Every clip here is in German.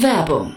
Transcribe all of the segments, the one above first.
Werbung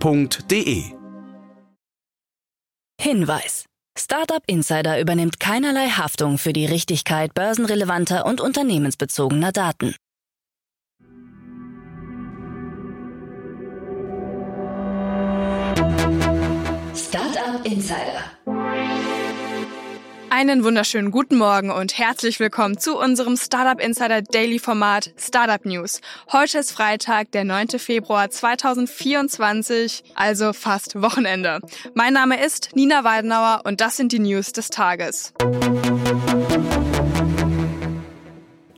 www.startup.de. Hinweis. Startup Insider übernimmt keinerlei Haftung für die Richtigkeit börsenrelevanter und unternehmensbezogener Daten. Startup Insider einen wunderschönen guten Morgen und herzlich willkommen zu unserem Startup Insider Daily Format Startup News. Heute ist Freitag, der 9. Februar 2024, also fast Wochenende. Mein Name ist Nina Weidenauer und das sind die News des Tages.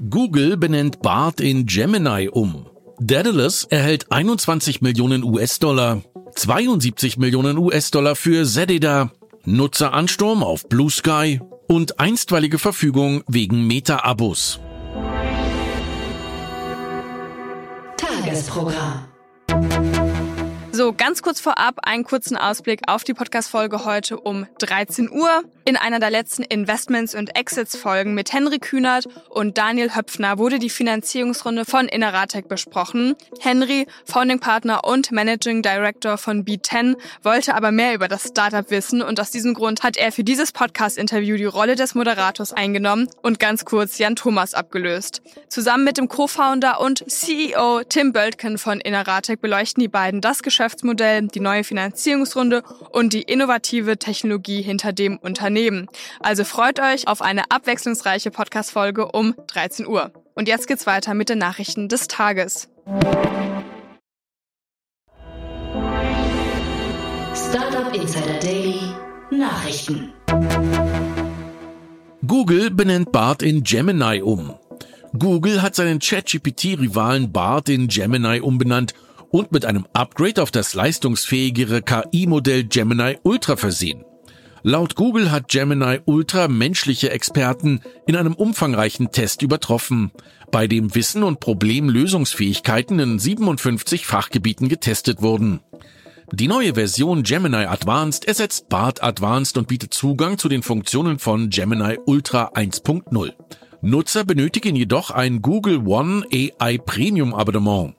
Google benennt BART in Gemini um. Daedalus erhält 21 Millionen US-Dollar, 72 Millionen US-Dollar für Zedida, Nutzeransturm auf Blue Sky und einstweilige Verfügung wegen Meta-Abos. Tagesprogramm. So, ganz kurz vorab einen kurzen Ausblick auf die Podcast-Folge heute um 13 Uhr. In einer der letzten Investments- und Exits-Folgen mit Henry Kühnert und Daniel Höpfner wurde die Finanzierungsrunde von Inneratec besprochen. Henry, Founding Partner und Managing Director von B10, wollte aber mehr über das Startup wissen und aus diesem Grund hat er für dieses Podcast-Interview die Rolle des Moderators eingenommen und ganz kurz Jan Thomas abgelöst. Zusammen mit dem Co-Founder und CEO Tim Böltken von Inneratec beleuchten die beiden das Geschäft Geschäftsmodell, die neue Finanzierungsrunde und die innovative Technologie hinter dem Unternehmen. Also freut euch auf eine abwechslungsreiche Podcast-Folge um 13 Uhr. Und jetzt geht's weiter mit den Nachrichten des Tages. Startup Insider Daily Nachrichten. Google benennt BART in Gemini um. Google hat seinen ChatGPT-Rivalen BART in Gemini umbenannt und mit einem Upgrade auf das leistungsfähigere KI-Modell Gemini Ultra versehen. Laut Google hat Gemini Ultra menschliche Experten in einem umfangreichen Test übertroffen, bei dem Wissen und Problemlösungsfähigkeiten in 57 Fachgebieten getestet wurden. Die neue Version Gemini Advanced ersetzt BART Advanced und bietet Zugang zu den Funktionen von Gemini Ultra 1.0. Nutzer benötigen jedoch ein Google One AI Premium Abonnement.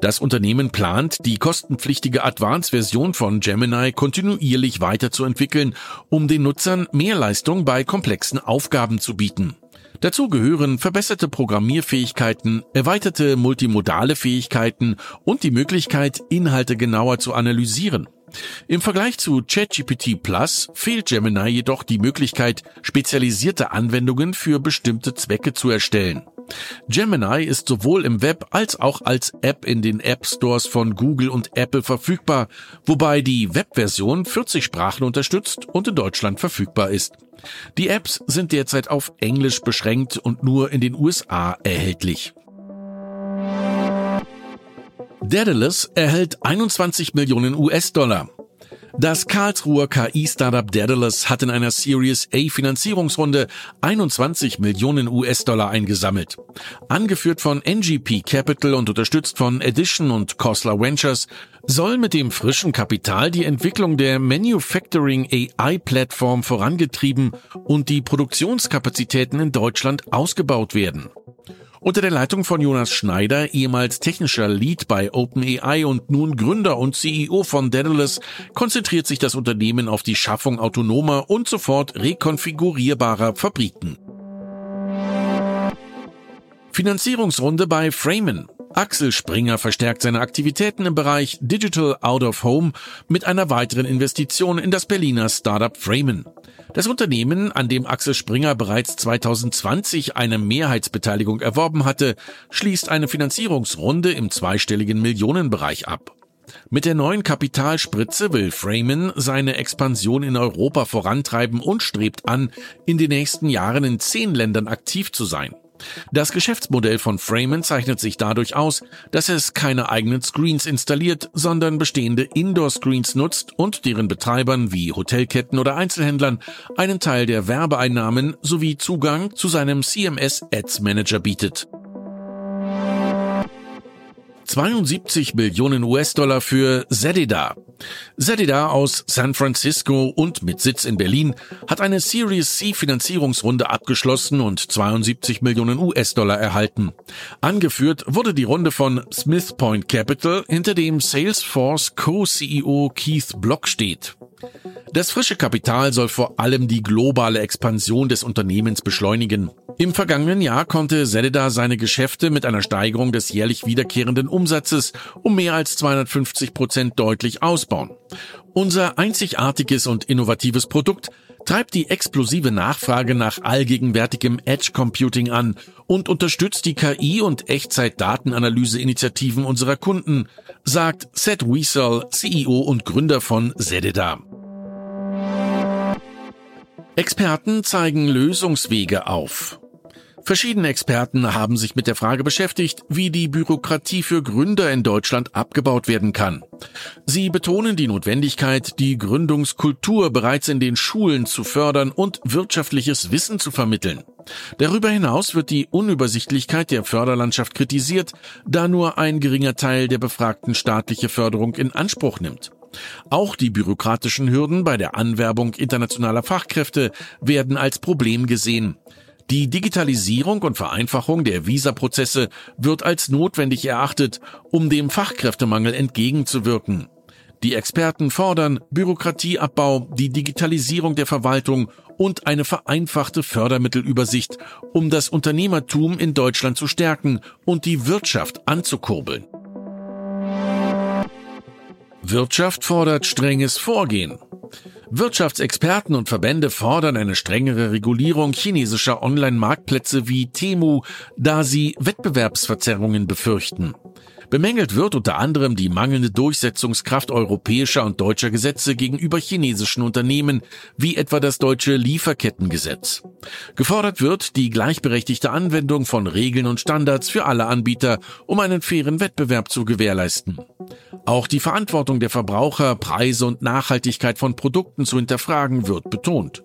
Das Unternehmen plant, die kostenpflichtige Advanced-Version von Gemini kontinuierlich weiterzuentwickeln, um den Nutzern mehr Leistung bei komplexen Aufgaben zu bieten. Dazu gehören verbesserte Programmierfähigkeiten, erweiterte multimodale Fähigkeiten und die Möglichkeit, Inhalte genauer zu analysieren. Im Vergleich zu ChatGPT Plus fehlt Gemini jedoch die Möglichkeit, spezialisierte Anwendungen für bestimmte Zwecke zu erstellen. Gemini ist sowohl im Web als auch als App in den App Stores von Google und Apple verfügbar, wobei die Webversion 40 Sprachen unterstützt und in Deutschland verfügbar ist. Die Apps sind derzeit auf Englisch beschränkt und nur in den USA erhältlich. Daedalus erhält 21 Millionen US-Dollar. Das Karlsruher KI-Startup Daedalus hat in einer Series A Finanzierungsrunde 21 Millionen US-Dollar eingesammelt. Angeführt von NGP Capital und unterstützt von Edition und Cosler Ventures soll mit dem frischen Kapital die Entwicklung der Manufacturing AI-Plattform vorangetrieben und die Produktionskapazitäten in Deutschland ausgebaut werden. Unter der Leitung von Jonas Schneider, ehemals technischer Lead bei OpenAI und nun Gründer und CEO von Daedalus, konzentriert sich das Unternehmen auf die Schaffung autonomer und sofort rekonfigurierbarer Fabriken. Finanzierungsrunde bei Framen. Axel Springer verstärkt seine Aktivitäten im Bereich Digital Out of Home mit einer weiteren Investition in das Berliner Startup Framen. Das Unternehmen, an dem Axel Springer bereits 2020 eine Mehrheitsbeteiligung erworben hatte, schließt eine Finanzierungsrunde im zweistelligen Millionenbereich ab. Mit der neuen Kapitalspritze will Freeman seine Expansion in Europa vorantreiben und strebt an, in den nächsten Jahren in zehn Ländern aktiv zu sein. Das Geschäftsmodell von Framen zeichnet sich dadurch aus, dass es keine eigenen Screens installiert, sondern bestehende Indoor-Screens nutzt und deren Betreibern wie Hotelketten oder Einzelhändlern einen Teil der Werbeeinnahmen sowie Zugang zu seinem CMS Ads Manager bietet. 72 Millionen US-Dollar für Zedida. Zedida aus San Francisco und mit Sitz in Berlin hat eine Series C Finanzierungsrunde abgeschlossen und 72 Millionen US-Dollar erhalten. Angeführt wurde die Runde von Smith Point Capital, hinter dem Salesforce Co-CEO Keith Block steht. Das frische Kapital soll vor allem die globale Expansion des Unternehmens beschleunigen. Im vergangenen Jahr konnte Zelida seine Geschäfte mit einer Steigerung des jährlich wiederkehrenden Umsatzes um mehr als 250 Prozent deutlich ausbauen. Unser einzigartiges und innovatives Produkt treibt die explosive Nachfrage nach allgegenwärtigem Edge Computing an und unterstützt die KI- und Echtzeit-Datenanalyse-Initiativen unserer Kunden, sagt Seth Wiesel, CEO und Gründer von Zedida. Experten zeigen Lösungswege auf. Verschiedene Experten haben sich mit der Frage beschäftigt, wie die Bürokratie für Gründer in Deutschland abgebaut werden kann. Sie betonen die Notwendigkeit, die Gründungskultur bereits in den Schulen zu fördern und wirtschaftliches Wissen zu vermitteln. Darüber hinaus wird die Unübersichtlichkeit der Förderlandschaft kritisiert, da nur ein geringer Teil der Befragten staatliche Förderung in Anspruch nimmt. Auch die bürokratischen Hürden bei der Anwerbung internationaler Fachkräfte werden als Problem gesehen. Die Digitalisierung und Vereinfachung der Visaprozesse wird als notwendig erachtet, um dem Fachkräftemangel entgegenzuwirken. Die Experten fordern Bürokratieabbau, die Digitalisierung der Verwaltung und eine vereinfachte Fördermittelübersicht, um das Unternehmertum in Deutschland zu stärken und die Wirtschaft anzukurbeln. Wirtschaft fordert strenges Vorgehen. Wirtschaftsexperten und Verbände fordern eine strengere Regulierung chinesischer Online-Marktplätze wie Temu, da sie Wettbewerbsverzerrungen befürchten. Bemängelt wird unter anderem die mangelnde Durchsetzungskraft europäischer und deutscher Gesetze gegenüber chinesischen Unternehmen, wie etwa das deutsche Lieferkettengesetz. Gefordert wird die gleichberechtigte Anwendung von Regeln und Standards für alle Anbieter, um einen fairen Wettbewerb zu gewährleisten. Auch die Verantwortung der Verbraucher, Preise und Nachhaltigkeit von Produkten zu hinterfragen wird betont.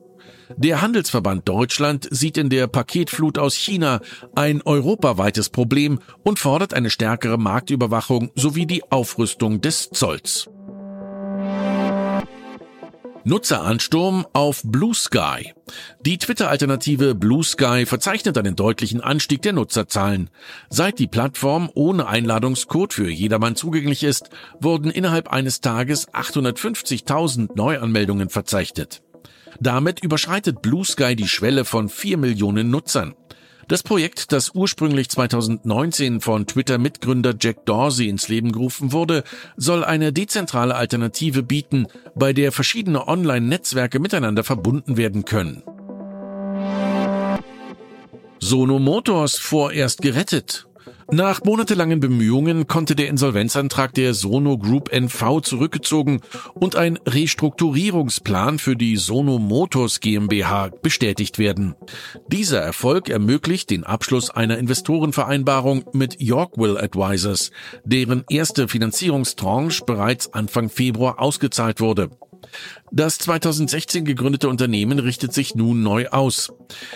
Der Handelsverband Deutschland sieht in der Paketflut aus China ein europaweites Problem und fordert eine stärkere Marktüberwachung sowie die Aufrüstung des Zolls. Nutzeransturm auf Blue Sky. Die Twitter-Alternative Blue Sky verzeichnet einen deutlichen Anstieg der Nutzerzahlen. Seit die Plattform ohne Einladungscode für jedermann zugänglich ist, wurden innerhalb eines Tages 850.000 Neuanmeldungen verzeichnet. Damit überschreitet Blue Sky die Schwelle von 4 Millionen Nutzern. Das Projekt, das ursprünglich 2019 von Twitter-Mitgründer Jack Dorsey ins Leben gerufen wurde, soll eine dezentrale Alternative bieten, bei der verschiedene Online-Netzwerke miteinander verbunden werden können. Sono Motors vorerst gerettet. Nach monatelangen Bemühungen konnte der Insolvenzantrag der Sono Group NV zurückgezogen und ein Restrukturierungsplan für die Sono Motors GmbH bestätigt werden. Dieser Erfolg ermöglicht den Abschluss einer Investorenvereinbarung mit Yorkville Advisors, deren erste Finanzierungstranche bereits Anfang Februar ausgezahlt wurde. Das 2016 gegründete Unternehmen richtet sich nun neu aus.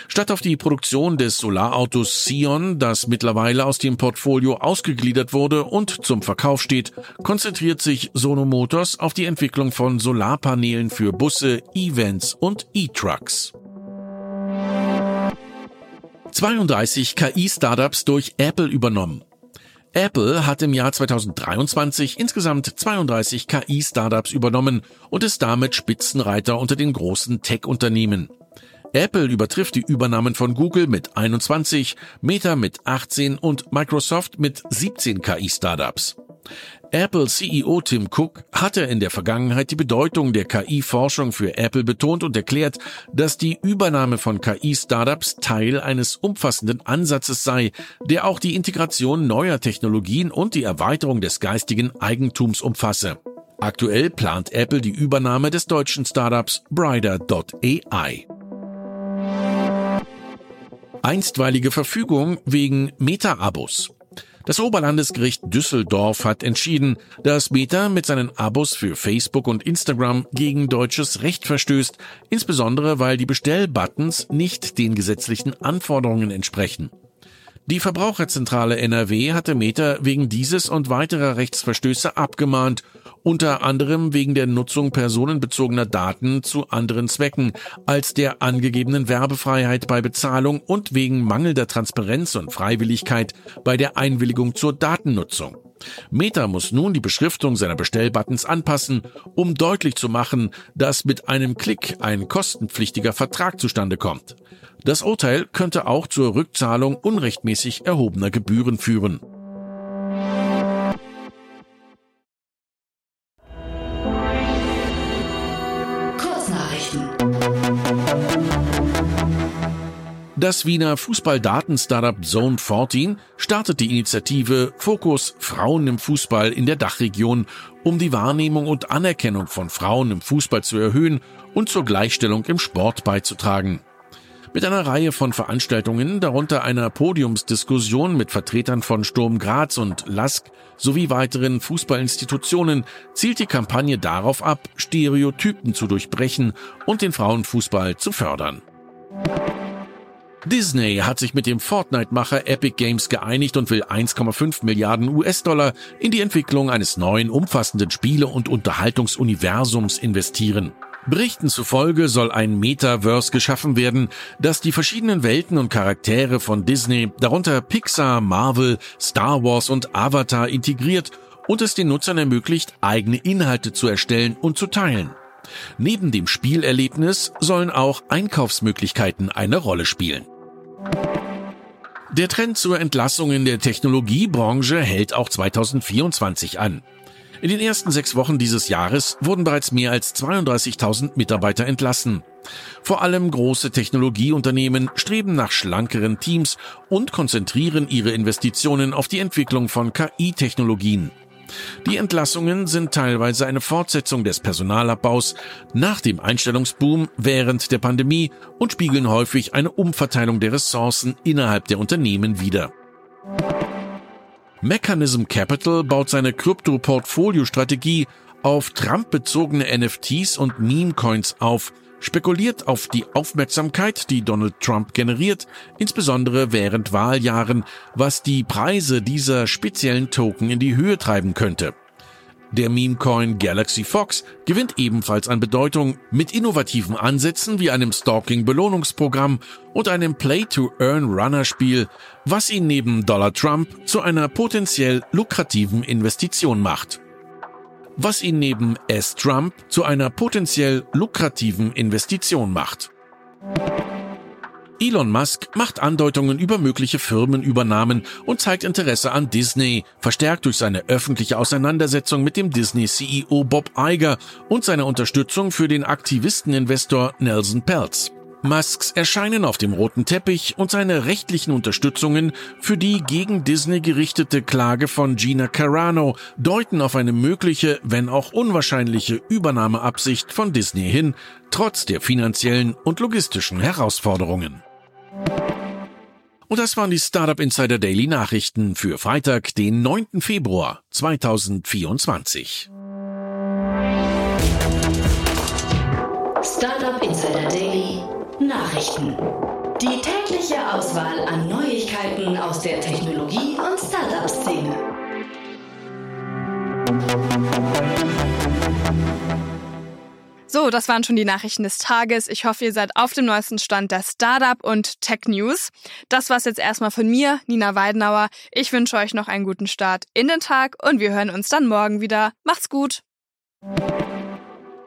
Statt auf die Produktion des Solarautos Sion, das mittlerweile aus dem Portfolio ausgegliedert wurde und zum Verkauf steht, konzentriert sich Sono Motors auf die Entwicklung von Solarpanelen für Busse, Events und E-Trucks. 32 KI-Startups durch Apple übernommen. Apple hat im Jahr 2023 insgesamt 32 KI-Startups übernommen und ist damit Spitzenreiter unter den großen Tech-Unternehmen. Apple übertrifft die Übernahmen von Google mit 21, Meta mit 18 und Microsoft mit 17 KI-Startups. Apple CEO Tim Cook hatte in der Vergangenheit die Bedeutung der KI-Forschung für Apple betont und erklärt, dass die Übernahme von KI-Startups Teil eines umfassenden Ansatzes sei, der auch die Integration neuer Technologien und die Erweiterung des geistigen Eigentums umfasse. Aktuell plant Apple die Übernahme des deutschen Startups Brider.ai. Einstweilige Verfügung wegen Meta-Abos. Das Oberlandesgericht Düsseldorf hat entschieden, dass Meta mit seinen Abos für Facebook und Instagram gegen deutsches Recht verstößt, insbesondere weil die Bestellbuttons nicht den gesetzlichen Anforderungen entsprechen. Die Verbraucherzentrale NRW hatte Meta wegen dieses und weiterer Rechtsverstöße abgemahnt, unter anderem wegen der Nutzung personenbezogener Daten zu anderen Zwecken als der angegebenen Werbefreiheit bei Bezahlung und wegen mangelnder Transparenz und Freiwilligkeit bei der Einwilligung zur Datennutzung. Meta muss nun die Beschriftung seiner Bestellbuttons anpassen, um deutlich zu machen, dass mit einem Klick ein kostenpflichtiger Vertrag zustande kommt. Das Urteil könnte auch zur Rückzahlung unrechtmäßig erhobener Gebühren führen. Das Wiener Fußball-Daten-Startup Zone 14 startet die Initiative Fokus Frauen im Fußball in der Dachregion, um die Wahrnehmung und Anerkennung von Frauen im Fußball zu erhöhen und zur Gleichstellung im Sport beizutragen. Mit einer Reihe von Veranstaltungen, darunter einer Podiumsdiskussion mit Vertretern von Sturm Graz und LASK sowie weiteren Fußballinstitutionen, zielt die Kampagne darauf ab, Stereotypen zu durchbrechen und den Frauenfußball zu fördern. Disney hat sich mit dem Fortnite-Macher Epic Games geeinigt und will 1,5 Milliarden US-Dollar in die Entwicklung eines neuen, umfassenden Spiele- und Unterhaltungsuniversums investieren. Berichten zufolge soll ein Metaverse geschaffen werden, das die verschiedenen Welten und Charaktere von Disney, darunter Pixar, Marvel, Star Wars und Avatar integriert und es den Nutzern ermöglicht, eigene Inhalte zu erstellen und zu teilen. Neben dem Spielerlebnis sollen auch Einkaufsmöglichkeiten eine Rolle spielen. Der Trend zur Entlassung in der Technologiebranche hält auch 2024 an. In den ersten sechs Wochen dieses Jahres wurden bereits mehr als 32.000 Mitarbeiter entlassen. Vor allem große Technologieunternehmen streben nach schlankeren Teams und konzentrieren ihre Investitionen auf die Entwicklung von KI-Technologien. Die Entlassungen sind teilweise eine Fortsetzung des Personalabbaus nach dem Einstellungsboom während der Pandemie und spiegeln häufig eine Umverteilung der Ressourcen innerhalb der Unternehmen wider. Mechanism Capital baut seine Krypto-Portfolio-Strategie auf Trump-bezogene NFTs und Meme-Coins auf, spekuliert auf die Aufmerksamkeit, die Donald Trump generiert, insbesondere während Wahljahren, was die Preise dieser speziellen Token in die Höhe treiben könnte. Der Meme-Coin Galaxy Fox gewinnt ebenfalls an Bedeutung mit innovativen Ansätzen wie einem Stalking-Belohnungsprogramm und einem Play-to-Earn-Runner-Spiel, was ihn neben Dollar Trump zu einer potenziell lukrativen Investition macht. Was ihn neben S-Trump zu einer potenziell lukrativen Investition macht. Elon Musk macht Andeutungen über mögliche Firmenübernahmen und zeigt Interesse an Disney, verstärkt durch seine öffentliche Auseinandersetzung mit dem Disney-CEO Bob Iger und seine Unterstützung für den Aktivisteninvestor Nelson Peltz. Musks Erscheinen auf dem roten Teppich und seine rechtlichen Unterstützungen für die gegen Disney gerichtete Klage von Gina Carano deuten auf eine mögliche, wenn auch unwahrscheinliche Übernahmeabsicht von Disney hin, trotz der finanziellen und logistischen Herausforderungen. Und das waren die Startup Insider Daily Nachrichten für Freitag, den 9. Februar 2024. Startup Insider Daily Nachrichten. Die tägliche Auswahl an Neuigkeiten aus der Technologie- und Startup-Szene. So, das waren schon die Nachrichten des Tages. Ich hoffe, ihr seid auf dem neuesten Stand der Startup und Tech News. Das war's jetzt erstmal von mir, Nina Weidenauer. Ich wünsche euch noch einen guten Start in den Tag und wir hören uns dann morgen wieder. Macht's gut!